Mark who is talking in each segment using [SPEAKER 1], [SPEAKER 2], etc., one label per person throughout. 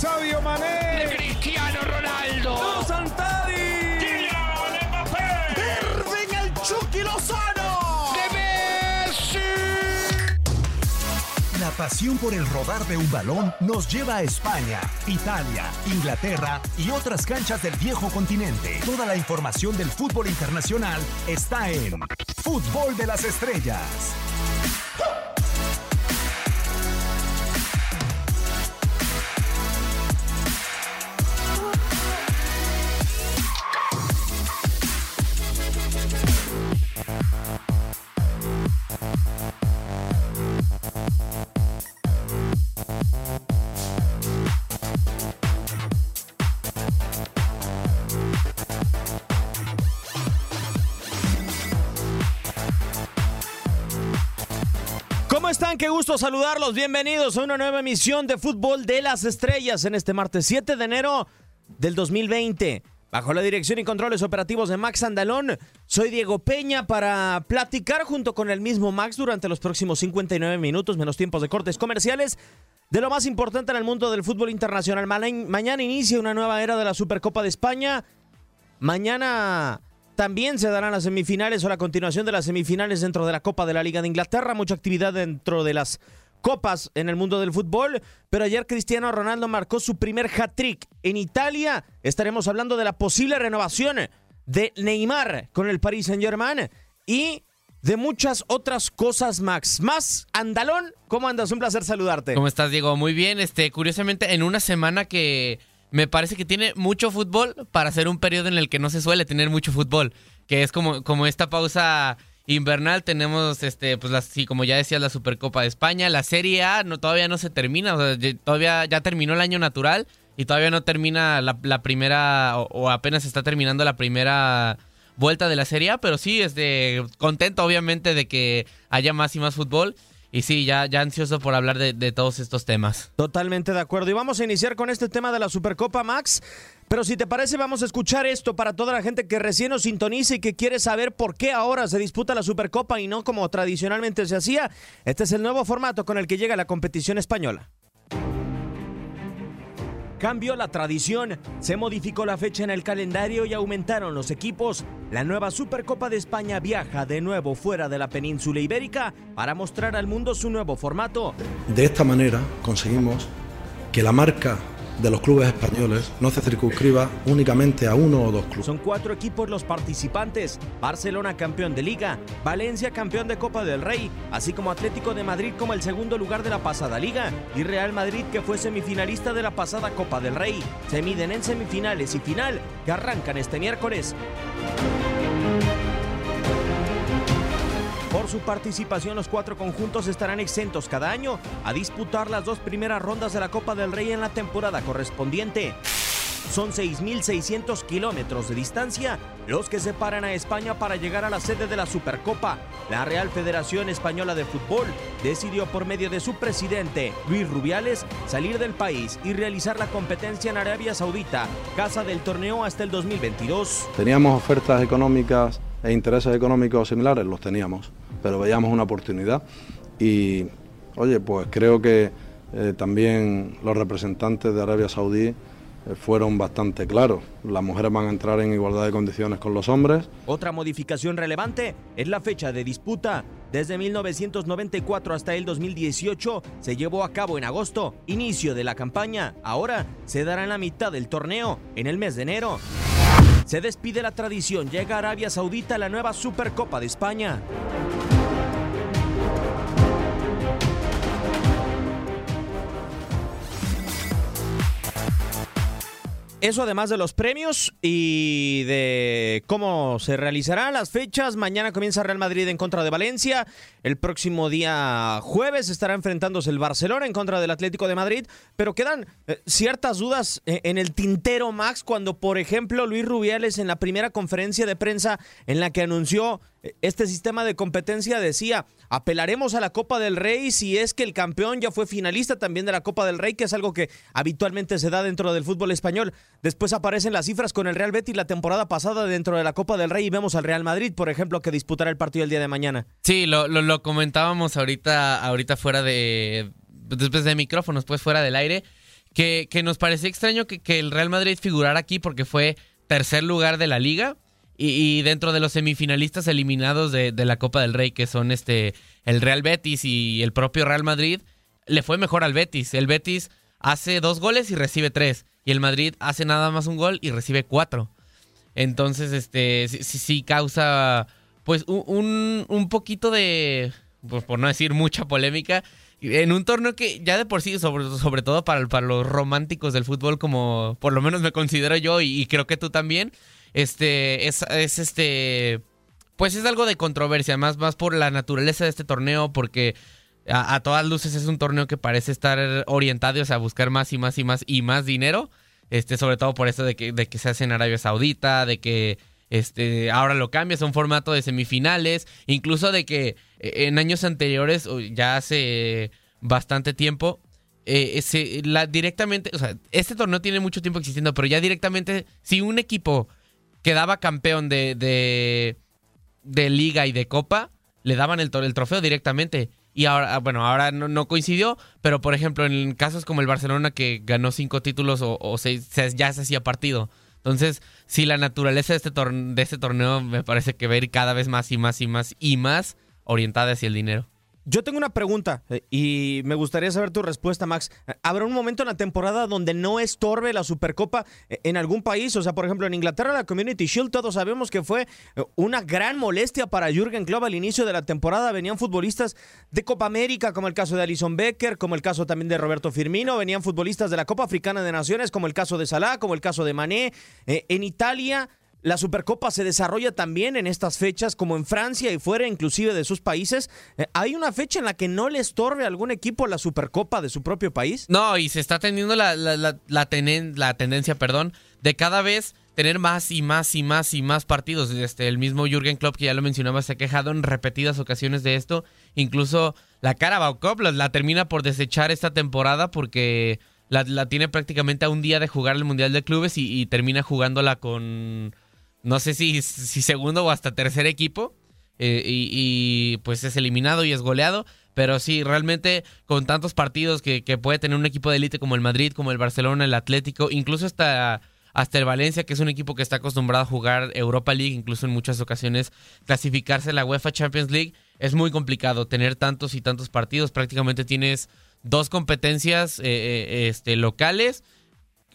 [SPEAKER 1] Sabio Mané.
[SPEAKER 2] Cristiano Ronaldo.
[SPEAKER 1] Santari.
[SPEAKER 2] Kylian Mbappé.
[SPEAKER 1] Irving el Chucky Lozano.
[SPEAKER 2] De Messi.
[SPEAKER 3] La pasión por el rodar de un balón nos lleva a España, Italia, Inglaterra y otras canchas del viejo continente. Toda la información del fútbol internacional está en Fútbol de las Estrellas.
[SPEAKER 4] ¿Cómo están? Qué gusto saludarlos. Bienvenidos a una nueva emisión de Fútbol de las Estrellas en este martes 7 de enero del 2020. Bajo la dirección y controles operativos de Max Andalón, soy Diego Peña para platicar junto con el mismo Max durante los próximos 59 minutos, menos tiempos de cortes comerciales, de lo más importante en el mundo del fútbol internacional. Ma- Mañana inicia una nueva era de la Supercopa de España. Mañana también se darán las semifinales o la continuación de las semifinales dentro de la Copa de la Liga de Inglaterra. Mucha actividad dentro de las copas en el mundo del fútbol. Pero ayer Cristiano Ronaldo marcó su primer hat-trick. En Italia estaremos hablando de la posible renovación de Neymar con el Paris Saint-Germain y de muchas otras cosas, Max. Más Andalón, ¿cómo andas? Un placer saludarte.
[SPEAKER 5] ¿Cómo estás, Diego? Muy bien. Este, curiosamente, en una semana que me parece que tiene mucho fútbol para ser un periodo en el que no se suele tener mucho fútbol, que es como, como esta pausa invernal. Tenemos este pues las sí como ya decías la Supercopa de España la Serie A no todavía no se termina o sea, todavía ya terminó el año natural y todavía no termina la, la primera o, o apenas está terminando la primera vuelta de la Serie A pero sí este contento obviamente de que haya más y más fútbol y sí ya ya ansioso por hablar de, de todos estos temas
[SPEAKER 4] Totalmente de acuerdo. Y vamos a iniciar con este tema de la Supercopa, Max. Pero si te parece, vamos a escuchar esto para toda la gente que recién nos sintoniza y que quiere saber por qué ahora se disputa la Supercopa y no como tradicionalmente se hacía. Este es el nuevo formato con el que llega la competición española. Cambió la tradición, se modificó la fecha en el calendario y aumentaron los equipos. La nueva Supercopa de España viaja de nuevo fuera de la península ibérica para mostrar al mundo su nuevo formato.
[SPEAKER 6] De esta manera conseguimos que la marca de los clubes españoles no se circunscriba únicamente a uno o dos clubes.
[SPEAKER 4] Son cuatro equipos los participantes. Barcelona campeón de liga, Valencia campeón de Copa del Rey, así como Atlético de Madrid como el segundo lugar de la pasada liga y Real Madrid que fue semifinalista de la pasada Copa del Rey. Se miden en semifinales y final que arrancan este miércoles. Por su participación, los cuatro conjuntos estarán exentos cada año a disputar las dos primeras rondas de la Copa del Rey en la temporada correspondiente. Son 6.600 kilómetros de distancia los que separan a España para llegar a la sede de la Supercopa. La Real Federación Española de Fútbol decidió por medio de su presidente, Luis Rubiales, salir del país y realizar la competencia en Arabia Saudita, casa del torneo hasta el 2022.
[SPEAKER 6] Teníamos ofertas económicas e intereses económicos similares, los teníamos, pero veíamos una oportunidad y, oye, pues creo que eh, también los representantes de Arabia Saudí eh, fueron bastante claros. Las mujeres van a entrar en igualdad de condiciones con los hombres.
[SPEAKER 4] Otra modificación relevante es la fecha de disputa. Desde 1994 hasta el 2018 se llevó a cabo en agosto, inicio de la campaña. Ahora se dará en la mitad del torneo, en el mes de enero. Se despide la tradición, llega a Arabia Saudita la nueva Supercopa de España. Eso además de los premios y de cómo se realizarán las fechas. Mañana comienza Real Madrid en contra de Valencia. El próximo día jueves estará enfrentándose el Barcelona en contra del Atlético de Madrid. Pero quedan eh, ciertas dudas eh, en el tintero, Max, cuando por ejemplo Luis Rubiales en la primera conferencia de prensa en la que anunció este sistema de competencia decía, apelaremos a la Copa del Rey si es que el campeón ya fue finalista también de la Copa del Rey, que es algo que habitualmente se da dentro del fútbol español. Después aparecen las cifras con el Real Betis la temporada pasada dentro de la Copa del Rey y vemos al Real Madrid, por ejemplo, que disputará el partido el día de mañana.
[SPEAKER 5] Sí, lo, comentábamos ahorita, ahorita fuera de, después de micrófonos, pues fuera del aire, que, que nos parecía extraño que, que el Real Madrid figurara aquí porque fue tercer lugar de la liga y, dentro de los semifinalistas eliminados de, la Copa del Rey, que son este el Real Betis y el propio Real Madrid, le fue mejor al Betis. El Betis hace dos goles y recibe tres. Y el Madrid hace nada más un gol y recibe cuatro. Entonces, este, sí, sí causa, pues, un, un poquito de, pues, por no decir mucha polémica, en un torneo que ya de por sí, sobre, sobre todo para, para los románticos del fútbol, como por lo menos me considero yo y creo que tú también, este, es, este, pues es algo de controversia, más, más por la naturaleza de este torneo, porque a, todas luces es un torneo que parece estar orientado a buscar más y más y más y más dinero, este, sobre todo por eso de que, de que se hace en Arabia Saudita, de que este, ahora lo cambia, es un formato de semifinales, incluso de que eh, en años anteriores, ya hace bastante tiempo, eh, directamente, o sea, este torneo tiene mucho tiempo existiendo, pero ya directamente, si un equipo quedaba campeón de, de, liga y de copa, le daban el, el trofeo directamente. Y ahora, ah, bueno, ahora no, coincidió, pero por ejemplo, en casos como el Barcelona que ganó cinco títulos o, seis, ya se hacía partido. Entonces, si la naturaleza de este, de este torneo me parece que va a ir cada vez más y más y más y más orientada hacia el dinero.
[SPEAKER 4] Yo tengo una pregunta eh, y me gustaría saber tu respuesta, Max. ¿Habrá un momento en la temporada donde no estorbe la Supercopa eh, en algún país? O sea, por ejemplo, en Inglaterra la Community Shield todos sabemos que fue eh, una gran molestia para Jürgen Klopp al inicio de la temporada. Venían futbolistas de Copa América, como el caso de Alison Becker, como el caso también de Roberto Firmino. Venían futbolistas de la Copa Africana de Naciones, como el caso de Salah, como el caso de Mané. en Italia la Supercopa se desarrolla también en estas fechas, como en Francia y fuera inclusive de sus países. Eh, ¿Hay una fecha en la que no le estorbe a algún equipo la Supercopa de su propio país?
[SPEAKER 5] No, y se está teniendo la, la, tendencia perdón, de cada vez tener más y más y más y más partidos. Este, el mismo Jürgen Klopp, que ya lo mencionaba, se ha quejado en repetidas ocasiones de esto. Incluso la Carabao Cup la, termina por desechar esta temporada porque la, tiene prácticamente a un día de jugar el Mundial de Clubes y termina jugándola con no sé si, si segundo o hasta tercer equipo. Eh, y, pues es eliminado y es goleado. Pero sí, realmente con tantos partidos que, puede tener un equipo de élite como el Madrid, como el Barcelona, el Atlético, incluso hasta, hasta el Valencia, que es un equipo que está acostumbrado a jugar Europa League, incluso en muchas ocasiones clasificarse a la UEFA Champions League, es muy complicado tener tantos y tantos partidos. Prácticamente tienes dos competencias eh, eh, este, locales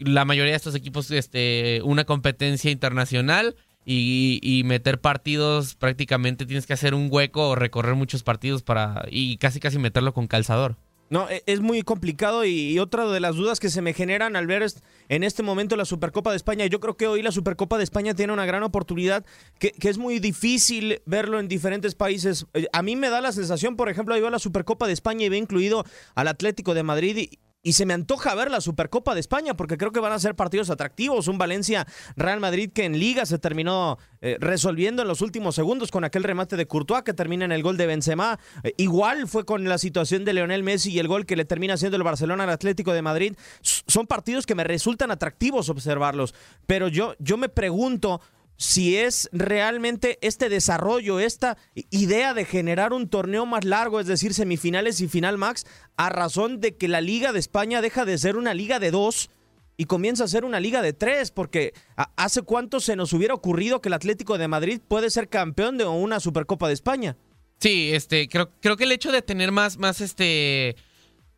[SPEAKER 5] la mayoría de estos equipos este, una competencia internacional y, meter partidos prácticamente tienes que hacer un hueco o recorrer muchos partidos para y casi casi meterlo con calzador.
[SPEAKER 4] No, e, es muy complicado y, otra de las dudas que se me generan al ver en este momento la Supercopa de España, yo creo que hoy la Supercopa de España tiene una gran oportunidad que, que es muy difícil verlo en diferentes países. Eh, a mí me da la sensación, por ejemplo, ahí va la Supercopa de España y ve incluido al Atlético de Madrid y, y se me antoja ver la Supercopa de España porque creo que van a ser partidos atractivos. Un Valencia-Real Madrid que en Liga se terminó eh, resolviendo en los últimos segundos con aquel remate de Courtois que termina en el gol de Benzema. Eh, igual fue con la situación de Leonel Messi y el gol que le termina haciendo el Barcelona al Atlético de Madrid. son partidos que me resultan atractivos observarlos. Pero yo, yo me pregunto si es realmente este desarrollo, esta idea de generar un torneo más largo, es decir, semifinales y final max, a razón de que la Liga de España deja de ser una liga de dos y comienza a ser una liga de tres, porque hace cuánto se nos hubiera ocurrido que el Atlético de Madrid puede ser campeón de una Supercopa de España.
[SPEAKER 5] Sí, este, creo, creo que el hecho de tener más, más este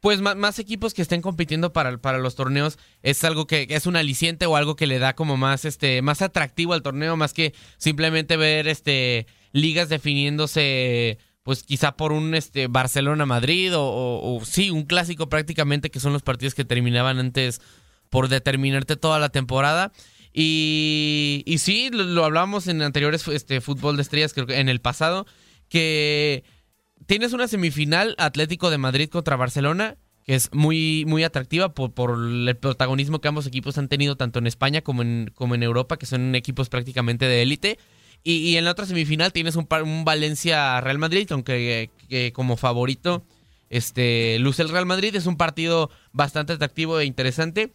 [SPEAKER 5] pues más, equipos que estén compitiendo para, para los torneos es algo que es un aliciente o algo que le da como más este más atractivo al torneo más que simplemente ver este ligas definiéndose pues quizá por un este Barcelona Madrid o, sí un clásico prácticamente que son los partidos que terminaban antes por determinarte toda la temporada. Y, y sí lo, lo hablamos en anteriores este fútbol de estrellas creo que en el pasado que tienes una semifinal Atlético de Madrid contra Barcelona, que es muy, muy atractiva por, el protagonismo que ambos equipos han tenido tanto en España como en, como en Europa, que son equipos prácticamente de élite. Y, en la otra semifinal tienes un, un Valencia-Real Madrid, aunque como favorito este, luce el Real Madrid. Es un partido bastante atractivo e interesante.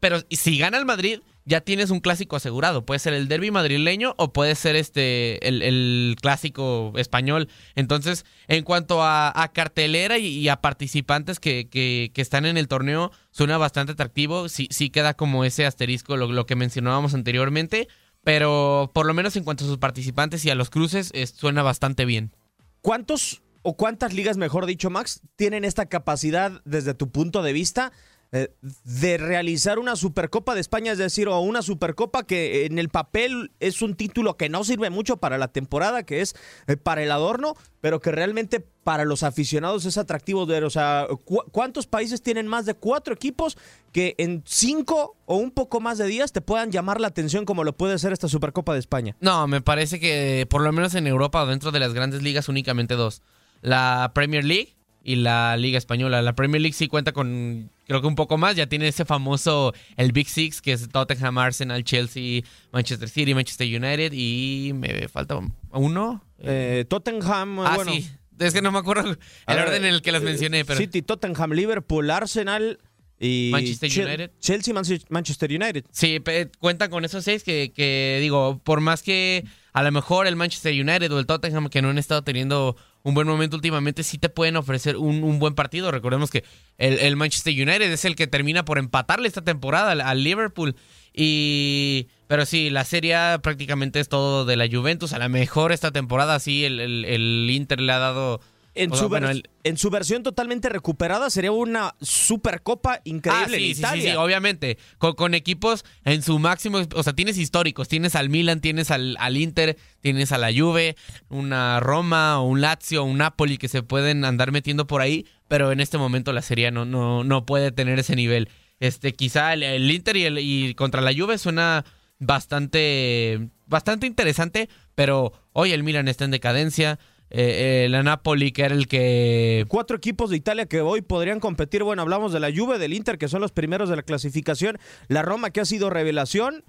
[SPEAKER 5] Pero si gana el Madrid, ya tienes un clásico asegurado. Puede ser el derby madrileño o puede ser este el, clásico español. Entonces, en cuanto a, cartelera y, a participantes que, que, están en el torneo, suena bastante atractivo. Sí, sí queda como ese asterisco, lo, que mencionábamos anteriormente. Pero por lo menos en cuanto a sus participantes y a los cruces, suena bastante bien.
[SPEAKER 4] ¿Cuántos o cuántas ligas, mejor dicho, Max, tienen esta capacidad desde tu punto de vista? Eh, de realizar una Supercopa de España, es decir, o una Supercopa que en el papel es un título que no sirve mucho para la temporada, que es eh, para el adorno, pero que realmente para los aficionados es atractivo ver. O sea, ¿cuántos países tienen más de cuatro equipos que en cinco o un poco más de días te puedan llamar la atención como lo puede ser esta Supercopa de España?
[SPEAKER 5] No, me parece que por lo menos en Europa dentro de las grandes ligas únicamente dos. La Premier League y la Liga Española. La Premier League sí cuenta con, creo que un poco más. Ya tiene ese famoso, el Big Six, que es Tottenham, Arsenal, Chelsea, Manchester City, Manchester United y me falta uno.
[SPEAKER 4] Eh, Tottenham,
[SPEAKER 5] ah,
[SPEAKER 4] bueno.
[SPEAKER 5] sí. Es que no me acuerdo el orden en el que las mencioné, pero...
[SPEAKER 4] City, Tottenham, Liverpool, Arsenal y
[SPEAKER 5] Manchester United.
[SPEAKER 4] Chelsea, Manchester United.
[SPEAKER 5] Sí, cuentan con esos seis que, que, digo, por más que a lo mejor el Manchester United o el Tottenham que no han estado teniendo un buen momento últimamente, sí te pueden ofrecer un, buen partido. Recordemos que el, Manchester United es el que termina por empatarle esta temporada al, Liverpool. Y. Pero sí, la serie prácticamente es todo de la Juventus. A lo mejor esta temporada sí el, el Inter le ha dado
[SPEAKER 4] en, su en su versión totalmente recuperada sería una supercopa increíble
[SPEAKER 5] ah, sí,
[SPEAKER 4] en Italia.
[SPEAKER 5] Sí, sí, obviamente. Con, equipos en su máximo. O sea, tienes históricos. Tienes al Milan, tienes al, al, Inter, tienes a la Juve, una Roma, un Lazio, un Napoli que se pueden andar metiendo por ahí. Pero en este momento la serie no, no, no puede tener ese nivel. Este, quizá el, Inter y, el, y contra la Juve suena bastante, bastante interesante. Pero hoy el Milan está en decadencia. Eh, eh, la Napoli, que era el que...
[SPEAKER 4] Cuatro equipos de Italia que hoy podrían competir. Bueno, hablamos de la Juve, del Inter, que son los primeros de la clasificación. La Roma, que ha sido revelación.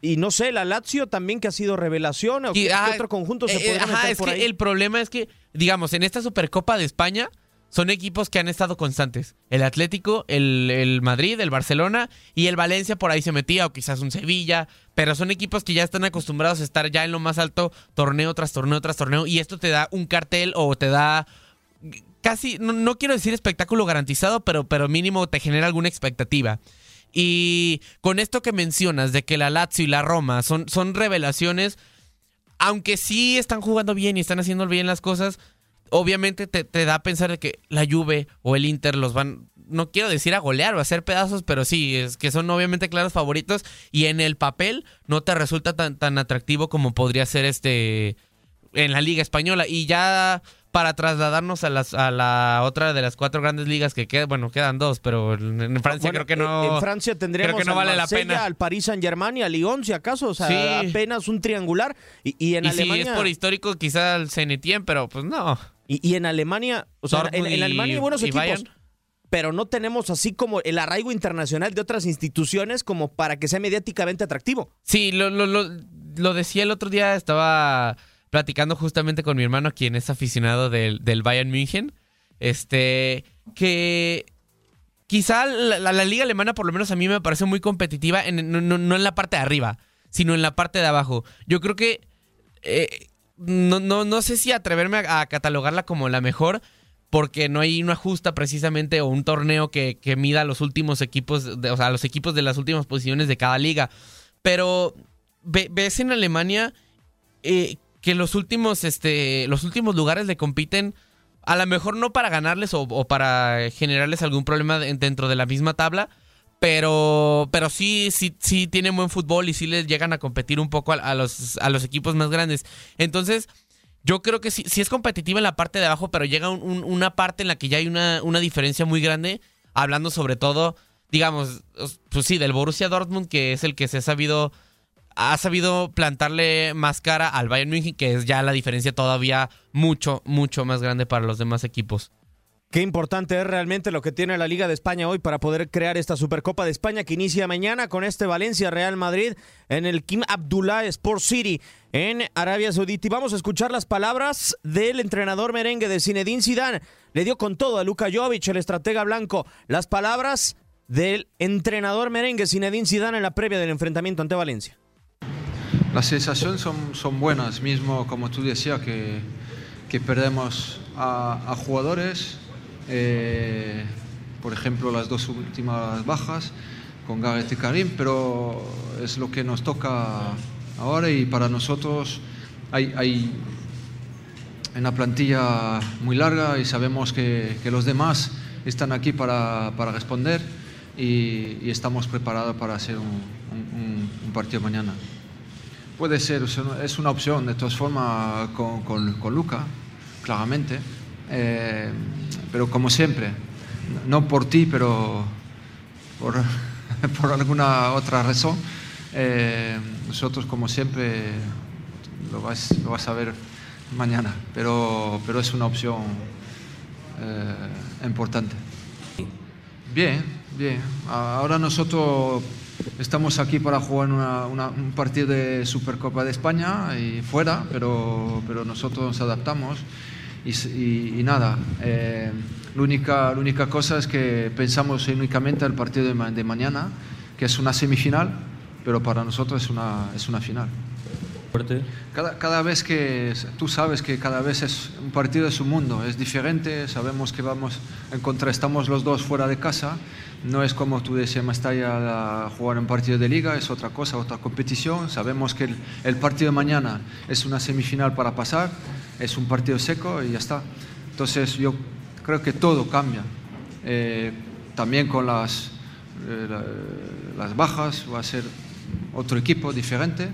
[SPEAKER 4] Y no sé, la Lazio también que ha sido revelación. ¿O qué,
[SPEAKER 5] ah,
[SPEAKER 4] otro conjunto se
[SPEAKER 5] eh,
[SPEAKER 4] puede
[SPEAKER 5] meter es que El problema es que, digamos, en esta Supercopa de España son equipos que han estado constantes. El Atlético, el, Madrid, el Barcelona y el Valencia por ahí se metía, o quizás un Sevilla, pero son equipos que ya están acostumbrados a estar ya en lo más alto, torneo tras torneo tras torneo, y esto te da un cartel o te da casi, no, quiero decir espectáculo garantizado, pero, pero mínimo te genera alguna expectativa. Y con esto que mencionas de que la Lazio y la Roma son, son revelaciones, aunque sí están jugando bien y están haciendo bien las cosas, obviamente te, da a pensar de que la Juve o el Inter los van no quiero decir a golear o a hacer pedazos, pero sí, es que son obviamente claros favoritos y en el papel no te resulta tan, tan atractivo como podría ser este en la Liga Española. Y ya para trasladarnos a, las, a la otra de las cuatro grandes ligas que quedan, bueno, quedan dos, pero en Francia
[SPEAKER 4] Bueno,
[SPEAKER 5] creo que no.
[SPEAKER 4] En Francia tendríamos
[SPEAKER 5] creo que no
[SPEAKER 4] al
[SPEAKER 5] vale la pena.
[SPEAKER 4] al Paris Saint Germain y al Lyon, si acaso, o sea,
[SPEAKER 5] Sí.
[SPEAKER 4] apenas un triangular. Y, y en
[SPEAKER 5] y
[SPEAKER 4] Alemania.
[SPEAKER 5] si es por histórico, quizá el Zenitien, pero pues no.
[SPEAKER 4] Y, y en Alemania, o sea, en, Alemania hay buenos equipos.
[SPEAKER 5] Bayern.
[SPEAKER 4] Pero no tenemos así como el arraigo internacional de otras instituciones como para que sea mediáticamente atractivo.
[SPEAKER 5] Sí, lo, lo, lo, lo decía el otro día, estaba platicando justamente con mi hermano, quien es aficionado del, del Bayern München, este, que quizá la, la- la liga alemana, por lo menos a mí me parece muy competitiva, en- no, no- no en la parte de arriba, sino en la parte de abajo. Yo creo que eh, no, no, no sé si atreverme a, catalogarla como la mejor, porque no hay una justa precisamente o un torneo que, que mida los últimos equipos, o sea, los equipos de las últimas posiciones de cada liga. Pero ve- ves en Alemania eh, que los últimos, este, los últimos lugares le compiten, a lo mejor no para ganarles o, para generarles algún problema de- dentro de la misma tabla, pero, pero sí, sí, sí tienen buen fútbol y sí les llegan a competir un poco a, los, a los equipos más grandes. Entonces, yo creo que sí, sí es competitiva en la parte de abajo, pero llega un- un- una parte en la que ya hay una, una diferencia muy grande, hablando sobre todo, digamos, os- pues sí, del Borussia Dortmund, que es el que se ha sabido, ha sabido plantarle más cara al Bayern München, que es ya la diferencia todavía mucho, mucho más grande para los demás equipos.
[SPEAKER 4] Qué importante es realmente lo que tiene la Liga de España hoy para poder crear esta Supercopa de España que inicia mañana con este Valencia Real Madrid en el Kim Abdullah Sport City en Arabia Saudita. Y vamos a escuchar las palabras del entrenador merengue de Zinedine Zidane. Le dio con todo a Luka Jovic, el estratega blanco. Las palabras del entrenador merengue Zinedine Zidane en la previa del enfrentamiento ante Valencia.
[SPEAKER 7] Las sensaciones son, buenas, mismo como tú decías, que, perdemos a jugadores, eh, por ejemplo las dos últimas bajas con Gareth y Karim, pero es lo que nos toca ahora y para nosotros hay, hay una plantilla muy larga y sabemos que, que los demás están aquí para, para responder y, y estamos preparados para hacer un, un- un partido mañana. Puede ser, es una- opción, de todas formas, con, con- con Luca, claramente. Eh, pero como siempre, no por ti, pero por, por alguna otra razón, eh, nosotros, como siempre, lo vas, lo vas a ver mañana, pero, pero es una opción eh, importante. Bien, bien. Ahora nosotros estamos aquí para jugar una- una- un partido de Supercopa de España y fuera, pero, pero nosotros nos adaptamos y, y nada. eh, la, única, la única cosa es que pensamos únicamente al partido de, ma- de mañana, que es una semifinal, pero para nosotros es una, es una final. Cada, cada vez que tú sabes que cada vez es un partido es un mundo, es diferente, sabemos que vamos en contra, estamos los dos fuera de casa, no es como tú decías Mestalla a jugar un partido de liga, es otra cosa, otra competición, sabemos que el, partido de mañana es una semifinal para pasar, es un partido seco y ya está. Entonces yo creo que todo cambia, Eh, también con las, eh, la- las bajas va a ser otro equipo diferente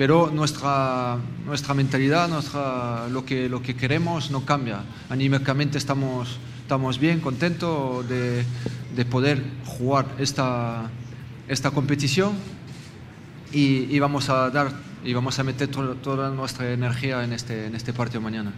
[SPEAKER 7] pero nuestra, nuestra mentalidad, nuestra, lo, que, lo que queremos no cambia. Anímicamente estamos, estamos bien, contentos de, de poder jugar esta, esta competición y, y vamos a dar y vamos a meter to- toda nuestra energía en este, en este partido mañana.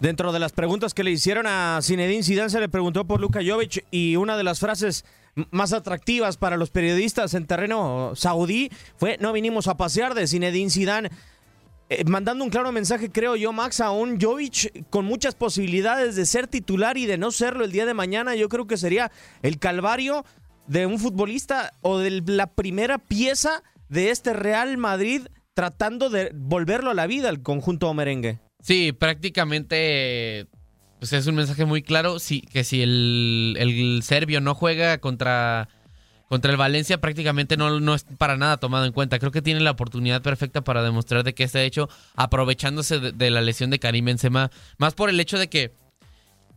[SPEAKER 4] Dentro de las preguntas que le hicieron a Zinedine Zidane se le preguntó por Luka Jovic y una de las frases más atractivas para los periodistas en terreno saudí fue no vinimos a pasear de Zinedine Zidane eh, mandando un claro mensaje creo yo Max a un Jovic con muchas posibilidades de ser titular y de no serlo el día de mañana yo creo que sería el calvario de un futbolista o de la primera pieza de este Real Madrid tratando de volverlo a la vida al conjunto merengue.
[SPEAKER 5] Sí, prácticamente pues es un mensaje muy claro. Sí, que si el, el serbio no juega contra, contra el Valencia, prácticamente no, no es para nada tomado en cuenta. Creo que tiene la oportunidad perfecta para demostrar de que está hecho, aprovechándose de, de la lesión de Karim Benzema. Más por el hecho de que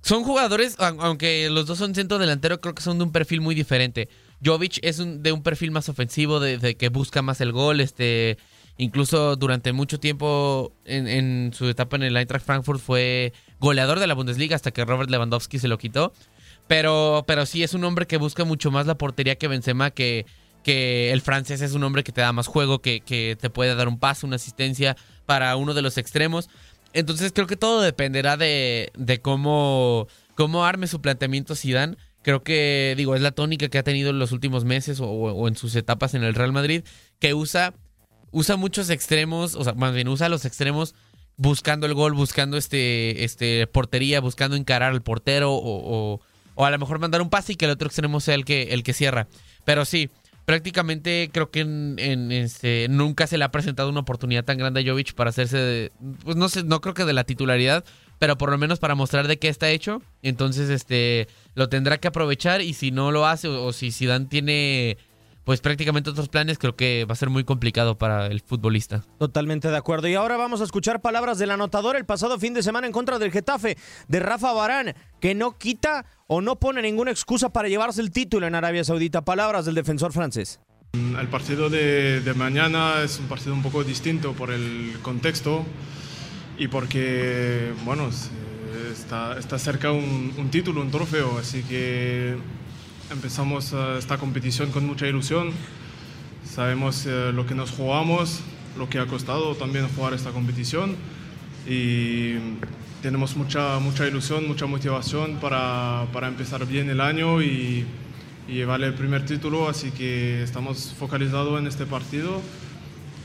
[SPEAKER 5] Son jugadores, aunque los dos son centro delantero, creo que son de un perfil muy diferente. Jovic es de un perfil más ofensivo, de, que busca más el gol, este... Incluso durante mucho tiempo en, su etapa en el Eintracht Frankfurt fue goleador de la Bundesliga hasta que Robert Lewandowski se lo quitó. Pero, pero sí es un hombre que busca mucho más la portería que Benzema, que, que el francés es un hombre que te da más juego, que, que te puede dar un paso, una asistencia para uno de los extremos. Entonces creo que todo dependerá de, de cómo, cómo arme su planteamiento Zidane. Creo que, digo, es la tónica que ha tenido en los últimos meses o, en sus etapas en el Real Madrid, que usa, usa muchos extremos, o sea, más bien usa los extremos buscando el gol, buscando este, este portería, buscando encarar al portero o, o, a lo mejor mandar un pase y que el otro extremo sea el que, el que cierra. Pero sí, prácticamente creo que en, este, nunca se le ha presentado una oportunidad tan grande a Jovic para hacerse, de, pues no sé, no creo que de la titularidad, pero por lo menos para mostrar de qué está hecho. Entonces, este, lo tendrá que aprovechar y si no lo hace o, si Zidane tiene pues prácticamente otros planes, creo que va a ser muy complicado para el futbolista.
[SPEAKER 4] Totalmente de acuerdo. Y ahora vamos a escuchar palabras del anotador el pasado fin de semana en contra del Getafe, de Rafa Barán, que no quita o no pone ninguna excusa para llevarse el título en Arabia Saudita. Palabras del defensor francés.
[SPEAKER 8] El partido de, mañana es un partido un poco distinto por el contexto y porque, bueno, está, está cerca un, un título, un trofeo, así que Empezamos eh, esta competición con mucha ilusión. Sabemos eh, lo que nos jugamos, lo que ha costado también jugar esta competición. Y tenemos mucha, mucha ilusión, mucha motivación para, para empezar bien el año y, llevar el primer título, así que estamos focalizados en este partido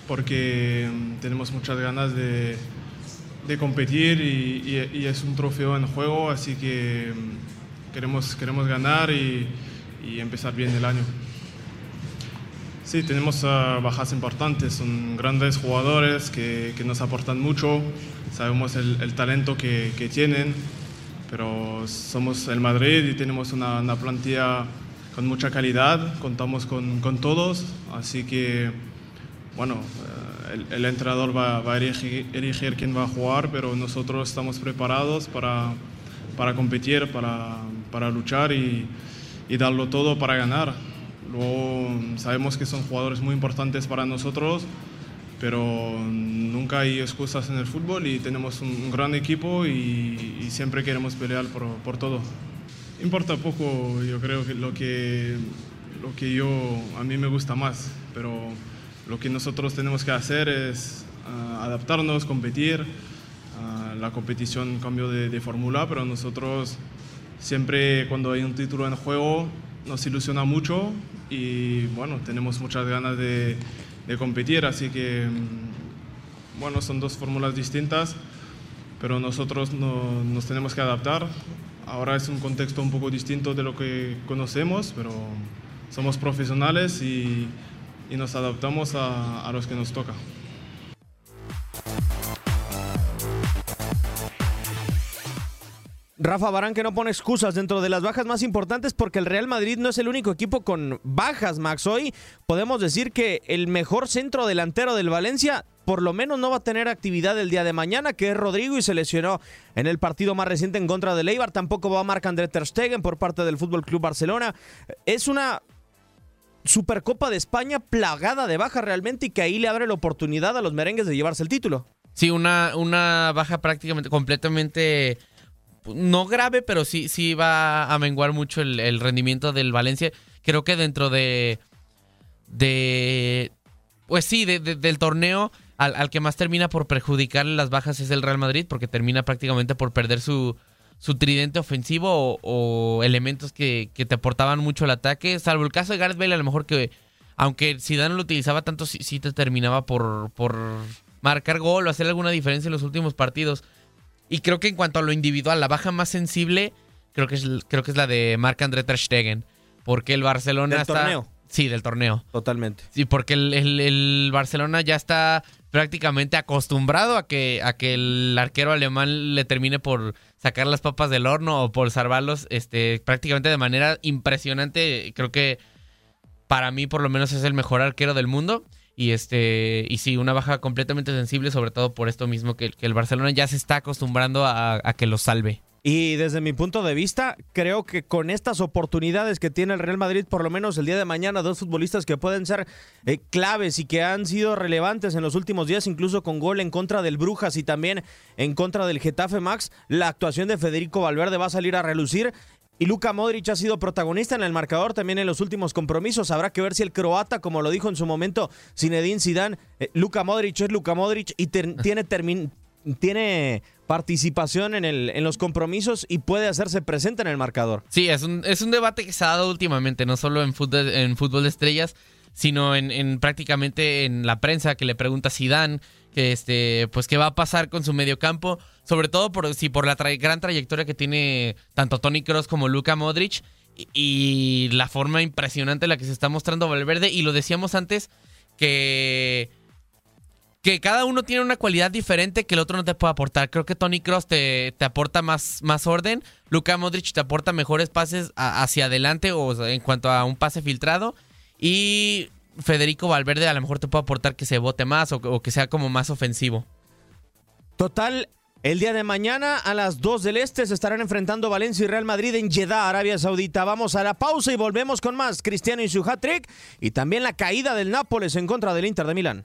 [SPEAKER 8] porque mm, tenemos muchas ganas de, de competir y, y, es un trofeo en juego, así que mm, queremos, queremos ganar y, y empezar bien el año. Sí, tenemos uh, bajas importantes, son grandes jugadores que, que nos aportan mucho, sabemos el, el talento que, que, tienen, pero somos el Madrid y tenemos una, una plantilla con mucha calidad, contamos con, con todos, así que, bueno, uh, el, el, entrenador va, va a elegir, elegir, quién va a jugar, pero nosotros estamos preparados para, para competir, para, para luchar y y darlo todo para ganar. Luego sabemos que son jugadores muy importantes para nosotros, pero nunca hay excusas en el fútbol y tenemos un, gran equipo y, siempre queremos pelear por, por, todo. Importa poco, yo creo que lo que lo que yo a mí me gusta más, pero lo que nosotros tenemos que hacer es uh, adaptarnos, competir. Uh, la competición cambió de, de fórmula, pero nosotros siempre cuando hay un título en juego nos ilusiona mucho y bueno, tenemos muchas ganas de, competir, así que mm, bueno, son dos fórmulas distintas, pero nosotros nos tenemos que adaptar. Ahora es un contexto un poco distinto de lo que conocemos, pero somos profesionales y, nos adaptamos a los que nos toca.
[SPEAKER 4] Rafa Barán que no pone excusas dentro de las bajas más importantes porque el Real Madrid no es el único equipo con bajas, Max. Hoy podemos decir que el mejor centro delantero del Valencia por lo menos no va a tener actividad el día de mañana, que es Rodrigo y se lesionó en el partido más reciente en contra de Leibar. Tampoco va a marcar André Ter Stegen por parte del Fútbol Club Barcelona. Es una Supercopa de España plagada de bajas realmente y que ahí le abre la oportunidad a los merengues de llevarse el título.
[SPEAKER 5] Sí, una, una baja prácticamente completamente no grave, pero sí, sí va a menguar mucho el, rendimiento del Valencia. Creo que dentro de. de. Pues sí, del torneo. Al, que más termina por perjudicarle las bajas es el Real Madrid, porque termina prácticamente por perder su, su tridente ofensivo o, elementos que, te aportaban mucho el ataque. Salvo el caso de Gareth Bale, a lo mejor que, aunque Zidane lo utilizaba tanto, sí, sí te terminaba por, por marcar gol o hacer alguna diferencia en los últimos partidos. Y creo que en cuanto a lo individual, la baja más sensible, creo que es, creo que es la de Marc-André Ter Stegen. Porque el Barcelona
[SPEAKER 4] ¿Del
[SPEAKER 5] está...
[SPEAKER 4] torneo?
[SPEAKER 5] Sí, del torneo.
[SPEAKER 4] Totalmente.
[SPEAKER 5] Sí, porque el, Barcelona ya está prácticamente acostumbrado a que, a que el arquero alemán le termine por sacar las papas del horno o por salvarlos este, prácticamente de manera impresionante. Creo que para mí por lo menos es el mejor arquero del mundo. Y este, y sí, una baja completamente sensible, sobre todo por esto mismo que, el Barcelona ya se está acostumbrando a, que lo salve.
[SPEAKER 4] Y desde mi punto de vista, creo que con estas oportunidades que tiene el Real Madrid, por lo menos el día de mañana, dos futbolistas que pueden ser eh, claves y que han sido relevantes en los últimos días, incluso con gol en contra del Brujas y también en contra del Getafe Max, la actuación de Federico Valverde va a salir a relucir. Y Luka Modric ha sido protagonista en el marcador también en los últimos compromisos. Habrá que ver si el croata, como lo dijo en su momento Zinedine Zidane, eh, Luka Modric es Luka Modric y tiene, tiene participación en, el, en los compromisos y puede hacerse presente en el marcador.
[SPEAKER 5] Sí, es un, es un debate que se ha dado últimamente, no solo en fútbol, en fútbol de estrellas, sino en, en prácticamente en la prensa que le pregunta a Zidane que este pues qué va a pasar con su mediocampo, sobre todo por si por la gran trayectoria que tiene tanto Tony Cross como Luka Modric y, y, la forma impresionante en la que se está mostrando Valverde y lo decíamos antes que que cada uno tiene una cualidad diferente que el otro no te puede aportar. Creo que Tony Cross te, te aporta más, más orden, Luka Modric te aporta mejores pases hacia adelante o en cuanto a un pase filtrado y Federico Valverde a lo mejor te puede aportar que se vote más o, que sea como más ofensivo.
[SPEAKER 4] Total, el día de mañana a las 2 del Este se estarán enfrentando Valencia y Real Madrid en Jeddah, Arabia Saudita. Vamos a la pausa y volvemos con más Cristiano y su hat-trick y también la caída del Nápoles en contra del Inter de Milán.